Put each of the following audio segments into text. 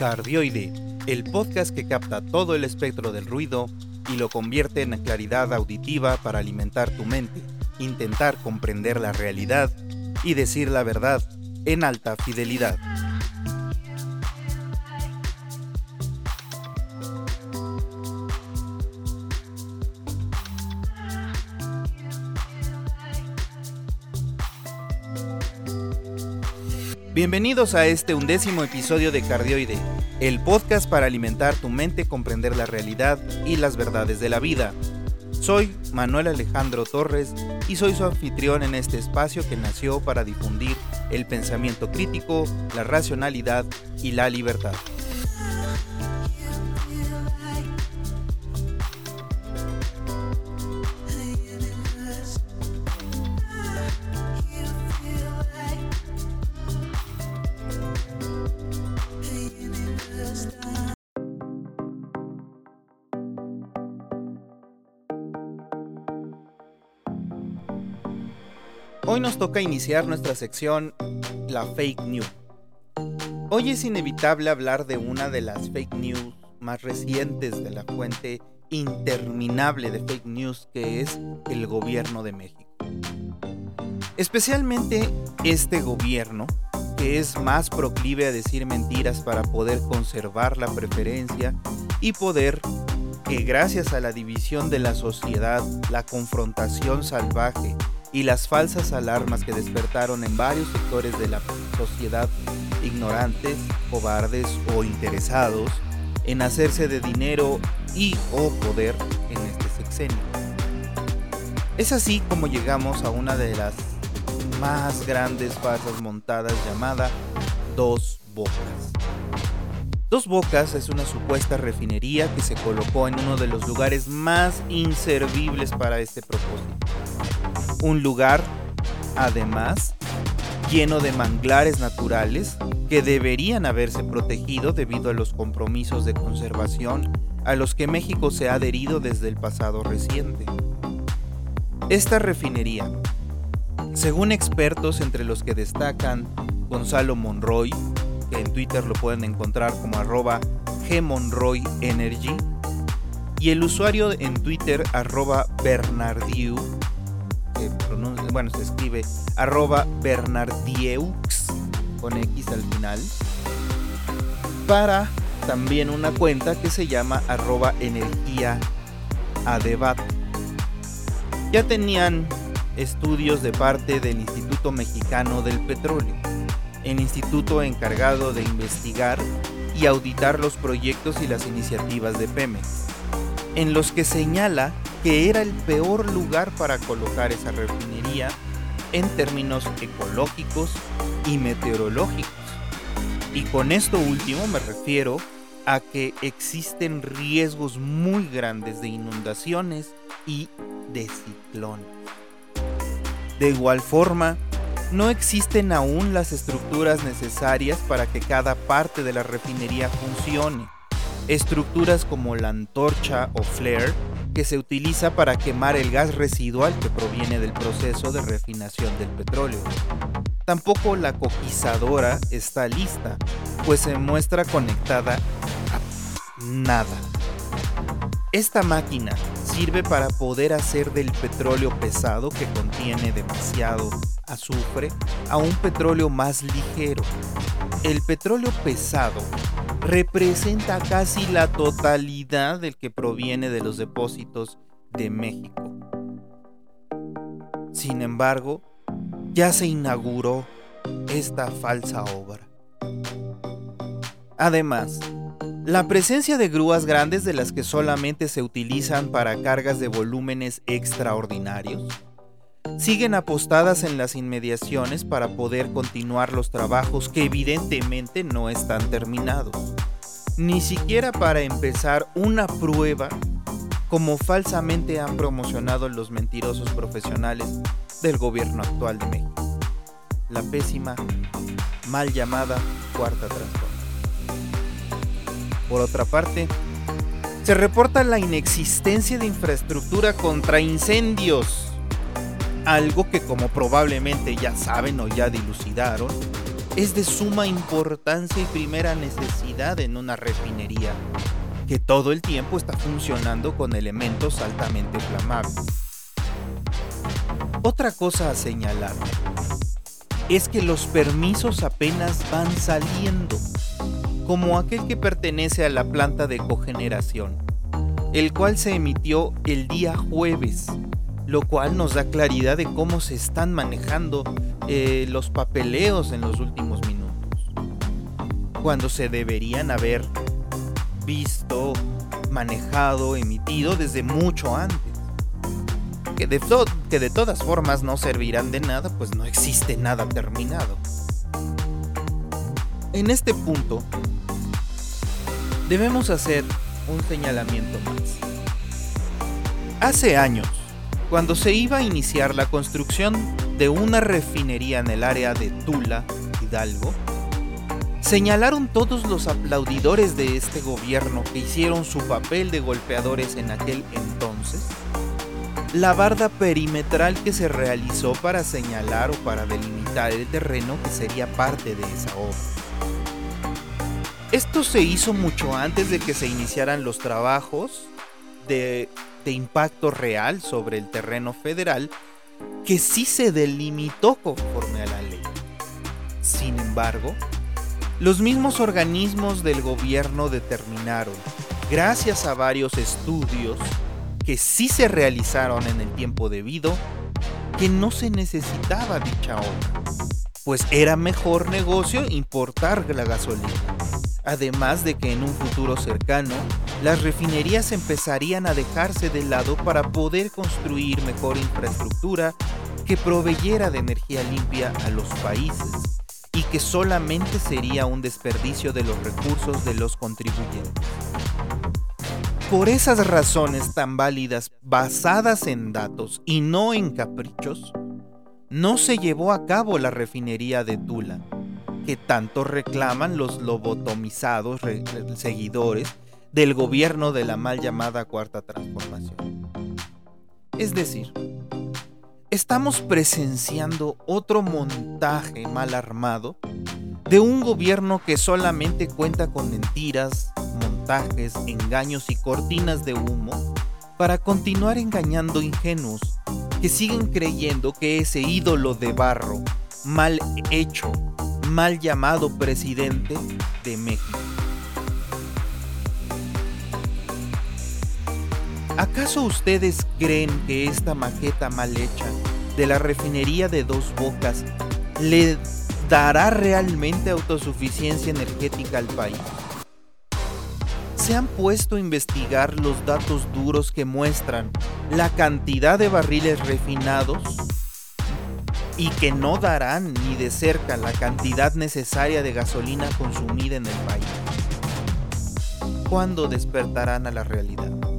Cardioide, el podcast que capta todo el espectro del ruido y lo convierte en claridad auditiva para alimentar tu mente, intentar comprender la realidad y decir la verdad en alta fidelidad. Bienvenidos a este undécimo episodio de Cardioide, el podcast para alimentar tu mente, comprender la realidad y las verdades de la vida. Soy Manuel Alejandro Torres y soy su anfitrión en este espacio que nació para difundir el pensamiento crítico, la racionalidad y la libertad. Toca iniciar nuestra sección La Fake News. Hoy es inevitable hablar de una de las fake news más recientes de la fuente interminable de fake news que es el gobierno de México. Especialmente este gobierno que es más proclive a decir mentiras para poder conservar la preferencia y poder que gracias a la división de la sociedad, la confrontación salvaje y las falsas alarmas que despertaron en varios sectores de la sociedad ignorantes, cobardes o interesados en hacerse de dinero y o poder en este sexenio. Es así como llegamos a una de las más grandes farsas montadas llamada Dos Bocas. Dos Bocas es una supuesta refinería que se colocó en uno de los lugares más inservibles para este propósito un lugar, además, lleno de manglares naturales que deberían haberse protegido debido a los compromisos de conservación a los que México se ha adherido desde el pasado reciente. Esta refinería, según expertos entre los que destacan Gonzalo Monroy, que en Twitter lo pueden encontrar como arroba gmonroyenergy, y el usuario en Twitter arroba bernardiu, bueno, se escribe arroba bernardieux con X al final, para también una cuenta que se llama arroba energía a debate. Ya tenían estudios de parte del Instituto Mexicano del Petróleo, el instituto encargado de investigar y auditar los proyectos y las iniciativas de Pemex, en los que señala que era el peor lugar para colocar esa refinería en términos ecológicos y meteorológicos. Y con esto último me refiero a que existen riesgos muy grandes de inundaciones y de ciclones. De igual forma, no existen aún las estructuras necesarias para que cada parte de la refinería funcione. Estructuras como la antorcha o flare que se utiliza para quemar el gas residual que proviene del proceso de refinación del petróleo. Tampoco la coquizadora está lista, pues se muestra conectada a nada. Esta máquina sirve para poder hacer del petróleo pesado que contiene demasiado azufre a un petróleo más ligero. El petróleo pesado representa casi la totalidad del que proviene de los depósitos de México. Sin embargo, ya se inauguró esta falsa obra. Además, la presencia de grúas grandes de las que solamente se utilizan para cargas de volúmenes extraordinarios siguen apostadas en las inmediaciones para poder continuar los trabajos que evidentemente no están terminados. Ni siquiera para empezar una prueba como falsamente han promocionado los mentirosos profesionales del gobierno actual de México. La pésima, mal llamada cuarta transformación. Por otra parte, se reporta la inexistencia de infraestructura contra incendios algo que como probablemente ya saben o ya dilucidaron, es de suma importancia y primera necesidad en una refinería, que todo el tiempo está funcionando con elementos altamente flamables. Otra cosa a señalar es que los permisos apenas van saliendo, como aquel que pertenece a la planta de cogeneración, el cual se emitió el día jueves, lo cual nos da claridad de cómo se están manejando eh, los papeleos en los últimos minutos, cuando se deberían haber visto, manejado, emitido desde mucho antes que de, que de todas formas no servirán de nada, pues no existe nada terminado. En este punto, debemos hacer un señalamiento más. Hace años, cuando se iba a iniciar la construcción de una refinería en el área de Tula, Hidalgo, señalaron todos los aplaudidores de este gobierno que hicieron su papel de golpeadores en aquel entonces la barda perimetral que se realizó para señalar o para delimitar el terreno que sería parte de esa obra. Esto se hizo mucho antes de que se iniciaran los trabajos de, impacto real sobre el terreno federal que sí se delimitó conforme a la ley. Sin embargo, los mismos organismos del gobierno determinaron, gracias a varios estudios, que sí se realizaron en el tiempo debido, que no se necesitaba dicha obra, pues era mejor negocio importar la gasolina. Además de que en un futuro cercano, las refinerías empezarían a dejarse de lado para poder construir mejor infraestructura que proveyera de energía limpia a los países y que solamente sería un desperdicio de los recursos de los contribuyentes. Por esas razones tan válidas basadas en datos y no en caprichos, no se llevó a cabo la refinería de Tula, que tanto reclaman los lobotomizados seguidores del gobierno de la mal llamada Cuarta Transformación. Es decir, estamos presenciando otro montaje mal armado de un gobierno que solamente cuenta con mentiras, engaños y cortinas de humo para continuar engañando ingenuos que siguen creyendo que ese ídolo de barro, mal hecho, mal llamado presidente de México. ¿Acaso ustedes creen que esta maqueta mal hecha de la refinería de dos bocas le dará realmente autosuficiencia energética al país? se han puesto a investigar los datos duros que muestran la cantidad de barriles refinados y que no darán ni de cerca la cantidad necesaria de gasolina consumida en el país. ¿Cuándo despertarán a la realidad?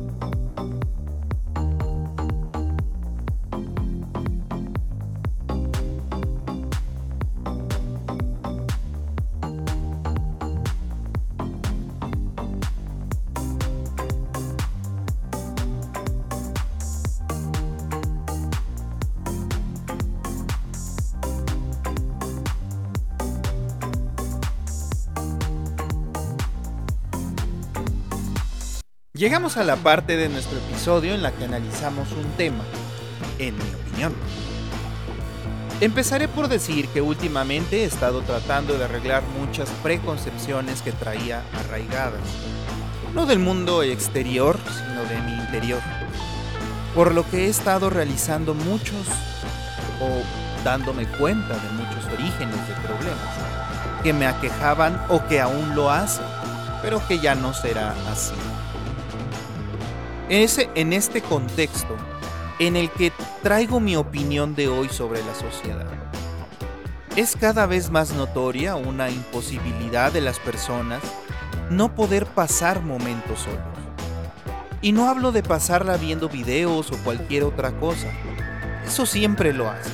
Llegamos a la parte de nuestro episodio en la que analizamos un tema, en mi opinión. Empezaré por decir que últimamente he estado tratando de arreglar muchas preconcepciones que traía arraigadas, no del mundo exterior, sino de mi interior, por lo que he estado realizando muchos o dándome cuenta de muchos orígenes de problemas que me aquejaban o que aún lo hacen, pero que ya no será así en este contexto en el que traigo mi opinión de hoy sobre la sociedad. Es cada vez más notoria una imposibilidad de las personas no poder pasar momentos solos. Y no hablo de pasarla viendo videos o cualquier otra cosa. Eso siempre lo hace.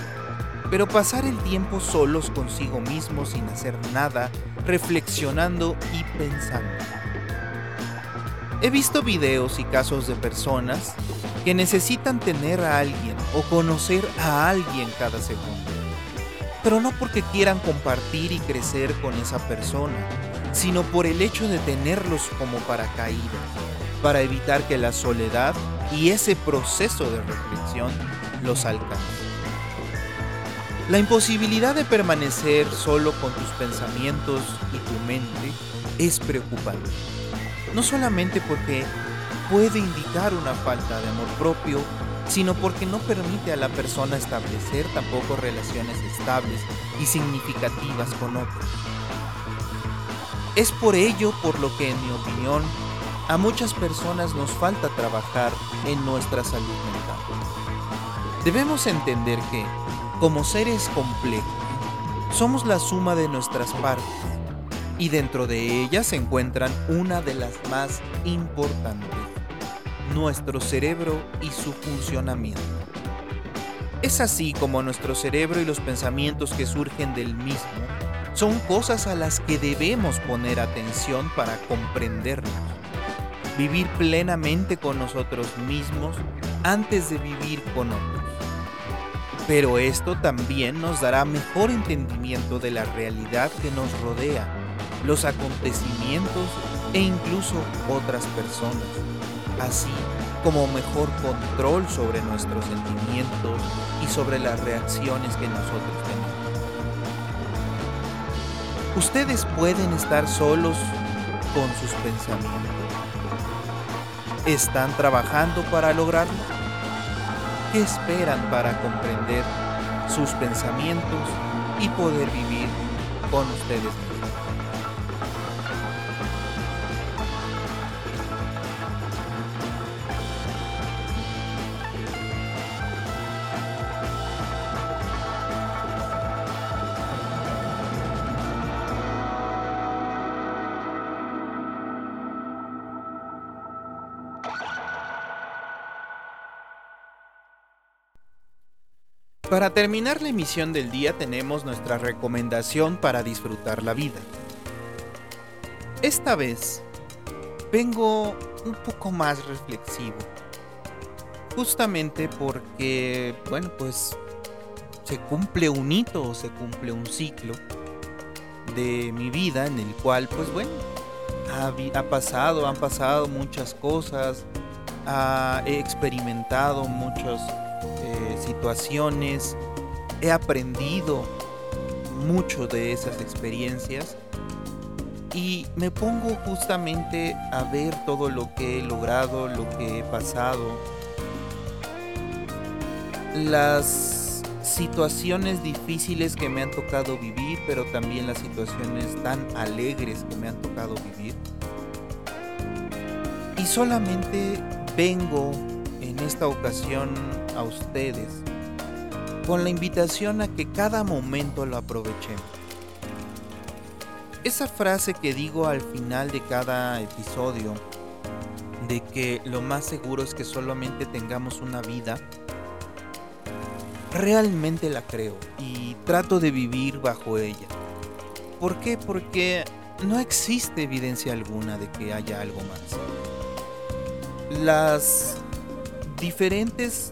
Pero pasar el tiempo solos consigo mismo sin hacer nada, reflexionando y pensando. He visto videos y casos de personas que necesitan tener a alguien o conocer a alguien cada segundo. pero no porque quieran compartir y crecer con esa persona, sino por el hecho de tenerlos como paracaídas, para evitar que la soledad y ese proceso de reflexión los alcance. La imposibilidad de permanecer solo con tus pensamientos y tu mente es preocupante. No solamente porque puede indicar una falta de amor propio, sino porque no permite a la persona establecer tampoco relaciones estables y significativas con otros. Es por ello por lo que, en mi opinión, a muchas personas nos falta trabajar en nuestra salud mental. Debemos entender que, como seres complejos, somos la suma de nuestras partes y dentro de ellas se encuentran una de las más importantes, nuestro cerebro y su funcionamiento. Es así como nuestro cerebro y los pensamientos que surgen del mismo son cosas a las que debemos poner atención para comprendernos, vivir plenamente con nosotros mismos antes de vivir con otros. Pero esto también nos dará mejor entendimiento de la realidad que nos rodea, los acontecimientos e incluso otras personas, así como mejor control sobre nuestros sentimientos y sobre las reacciones que nosotros tenemos. Ustedes pueden estar solos con sus pensamientos. ¿Están trabajando para lograrlo? ¿Qué esperan para comprender sus pensamientos y poder vivir con ustedes mismos? Para terminar la emisión del día tenemos nuestra recomendación para disfrutar la vida. Esta vez vengo un poco más reflexivo. Justamente porque, bueno, pues se cumple un hito, se cumple un ciclo de mi vida en el cual, pues bueno, ha, pasado, han pasado muchas cosas, he experimentado muchos situaciones, he aprendido mucho de esas experiencias y me pongo justamente a ver todo lo que he logrado, lo que he pasado, las situaciones difíciles que me han tocado vivir, pero también las situaciones tan alegres que me han tocado vivir. Y solamente vengo en esta ocasión a ustedes con la invitación a que cada momento lo aprovechemos. Esa frase que digo al final de cada episodio, de que lo más seguro es que solamente tengamos una vida, realmente la creo y trato de vivir bajo ella. ¿Por qué? Porque no existe evidencia alguna de que haya algo más. Las diferentes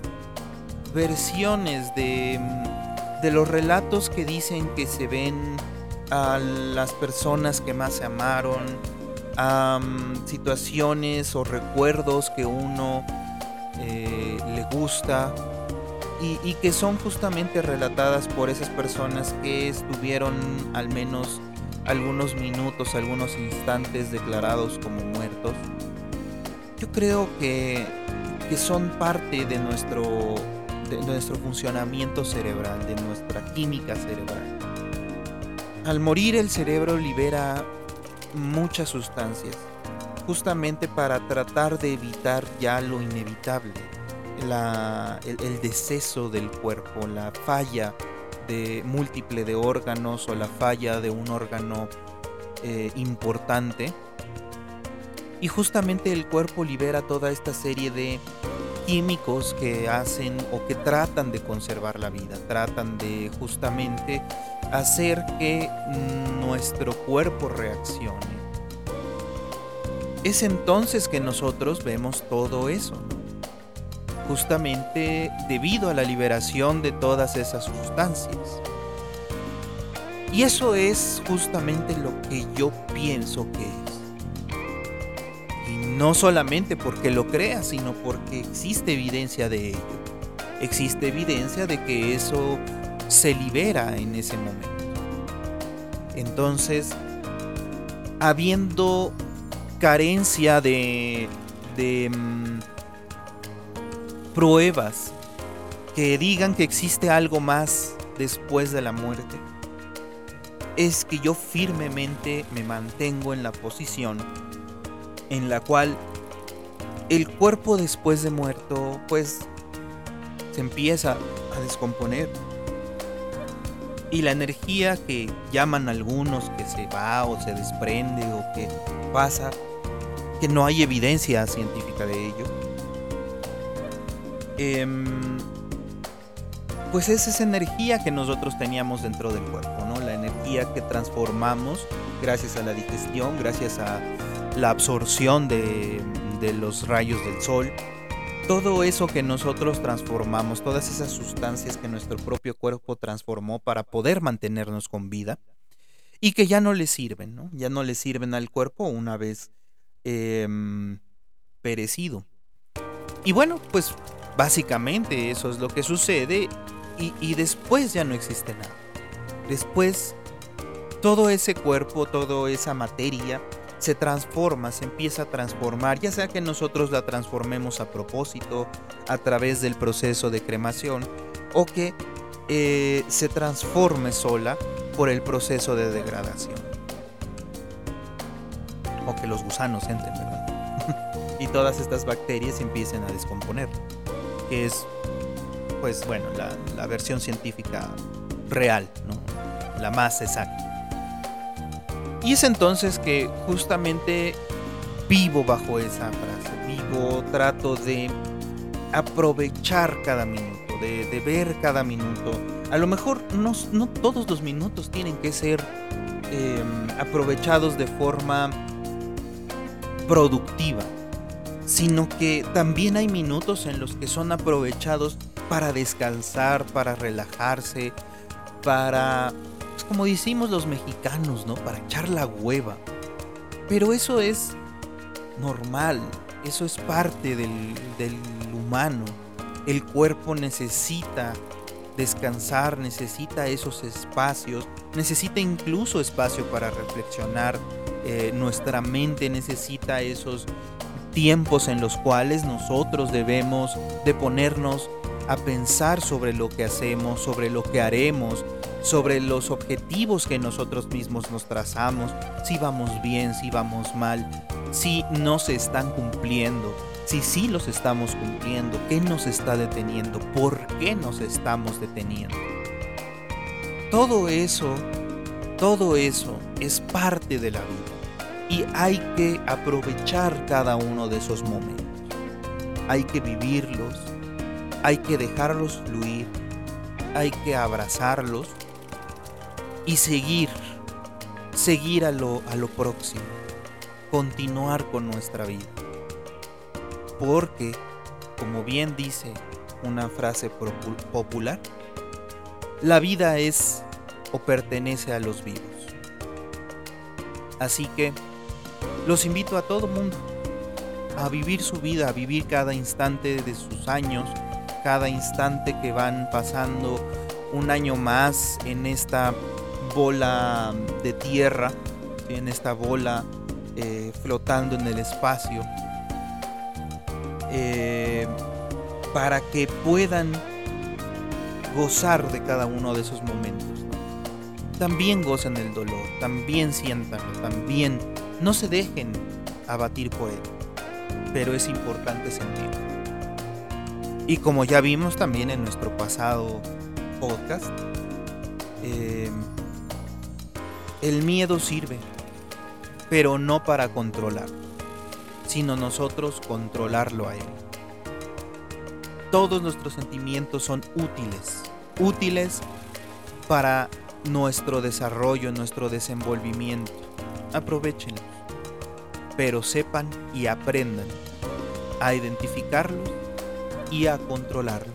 versiones de, de los relatos que dicen que se ven a las personas que más se amaron, a situaciones o recuerdos que uno eh, le gusta y, y, que son justamente relatadas por esas personas que estuvieron al menos algunos minutos, algunos instantes declarados como muertos. Yo creo que, que son parte de nuestro de nuestro funcionamiento cerebral, de nuestra química cerebral. Al morir el cerebro libera muchas sustancias, justamente para tratar de evitar ya lo inevitable, el, deceso del cuerpo, la falla de múltiple de órganos o la falla de un órgano eh, importante. Y justamente el cuerpo libera toda esta serie de químicos que hacen o que tratan de conservar la vida, tratan de justamente hacer que nuestro cuerpo reaccione. Es entonces que nosotros vemos todo eso, justamente debido a la liberación de todas esas sustancias. Y eso es justamente lo que yo pienso que es. No solamente porque lo crea, sino porque existe evidencia de ello. Existe evidencia de que eso se libera en ese momento. Entonces, habiendo carencia de, de mm, pruebas que digan que existe algo más después de la muerte, es que yo firmemente me mantengo en la posición en la cual el cuerpo después de muerto pues se empieza a descomponer. Y la energía que llaman algunos que se va o se desprende o que pasa, que no hay evidencia científica de ello, em, pues es esa energía que nosotros teníamos dentro del cuerpo, ¿no? La energía que transformamos gracias a la digestión, gracias a la absorción de, de los rayos del sol. Todo eso que nosotros transformamos, todas esas sustancias que nuestro propio cuerpo transformó para poder mantenernos con vida y que ya no le sirven, ¿no? Ya no le sirven al cuerpo una vez em, perecido. Y bueno, pues básicamente eso es lo que sucede y, después ya no existe nada. Después todo ese cuerpo, toda esa materia se transforma, se empieza a transformar, ya sea que nosotros la transformemos a propósito a través del proceso de cremación o que eh, se transforme sola por el proceso de degradación. O que los gusanos entren, ¿verdad? y todas estas bacterias empiecen a descomponer, que es pues bueno, la, versión científica real, ¿no? la más exacta. Y es entonces que justamente vivo bajo esa frase, vivo, trato de aprovechar cada minuto, de, ver cada minuto. A lo mejor no, no, todos los minutos tienen que ser em, aprovechados de forma productiva, sino que también hay minutos en los que son aprovechados para descansar, para relajarse, para, pues como decimos los mexicanos, ¿no? Para echar la hueva. Pero eso es normal, eso es parte del, humano. El cuerpo necesita descansar, necesita esos espacios, necesita incluso espacio para reflexionar. Eh, nuestra mente necesita esos tiempos en los cuales nosotros debemos de ponernos a pensar sobre lo que hacemos, sobre lo que haremos, sobre los objetivos que nosotros mismos nos trazamos, si vamos bien, si vamos mal, si no se están cumpliendo, si sí los estamos cumpliendo, qué nos está deteniendo, por qué nos estamos deteniendo. Todo eso, todo eso es parte de la vida y hay que aprovechar cada uno de esos momentos. Hay que vivirlos, hay que dejarlos fluir, hay que abrazarlos y seguir, seguir a lo, a lo próximo, continuar con nuestra vida. Porque, como bien dice una frase popular, la vida es o pertenece a los vivos. Así que los invito a todo mundo a vivir su vida, a vivir cada instante de sus años, cada instante que van pasando un año más en esta bola de tierra, en esta bola eh, flotando en el espacio, eh, para que puedan gozar de cada uno de esos momentos. También gocen el dolor, también sientanlo, también no se dejen abatir por él, pero es importante sentirlo. Y como ya vimos también en nuestro pasado podcast, eh, el miedo sirve, pero no para controlar, sino nosotros controlarlo a él. Todos nuestros sentimientos son útiles, útiles para nuestro desarrollo, nuestro desenvolvimiento. Aprovechenlos, pero sepan y aprendan a identificarlos y a controlarlo.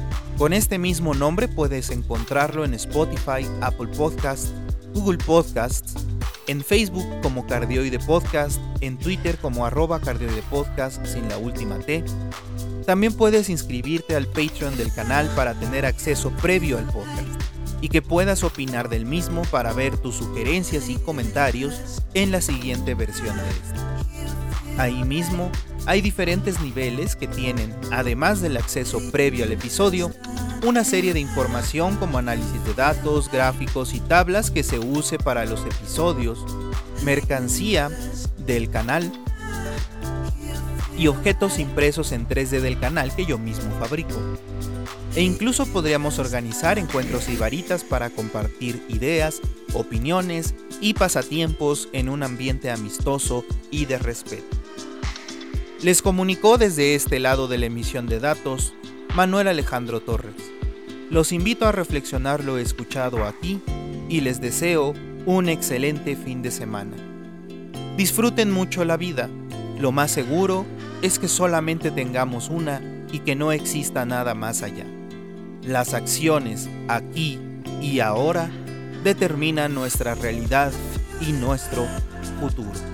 Con este mismo nombre puedes encontrarlo en Spotify, Apple Podcast, Google Podcasts, en Facebook como Cardioide Podcast, en Twitter como arroba Cardioide Podcast sin la última T. También puedes inscribirte al Patreon del canal para tener acceso previo al podcast y que puedas opinar del mismo para ver tus sugerencias y comentarios en la siguiente versión de este. Ahí mismo hay diferentes niveles que tienen, además del acceso previo al episodio, una serie de información como análisis de datos, gráficos y tablas que se use para los episodios, mercancía del canal y objetos impresos en 3D del canal que yo mismo fabrico. E incluso podríamos organizar encuentros y varitas para compartir ideas, opiniones y pasatiempos en un ambiente amistoso y de respeto. Les comunicó desde este lado de la emisión de datos Manuel Alejandro Torres. Los invito a reflexionar lo escuchado aquí y les deseo un excelente fin de semana. Disfruten mucho la vida. Lo más seguro es que solamente tengamos una y que no exista nada más allá. Las acciones aquí y ahora determinan nuestra realidad y nuestro futuro.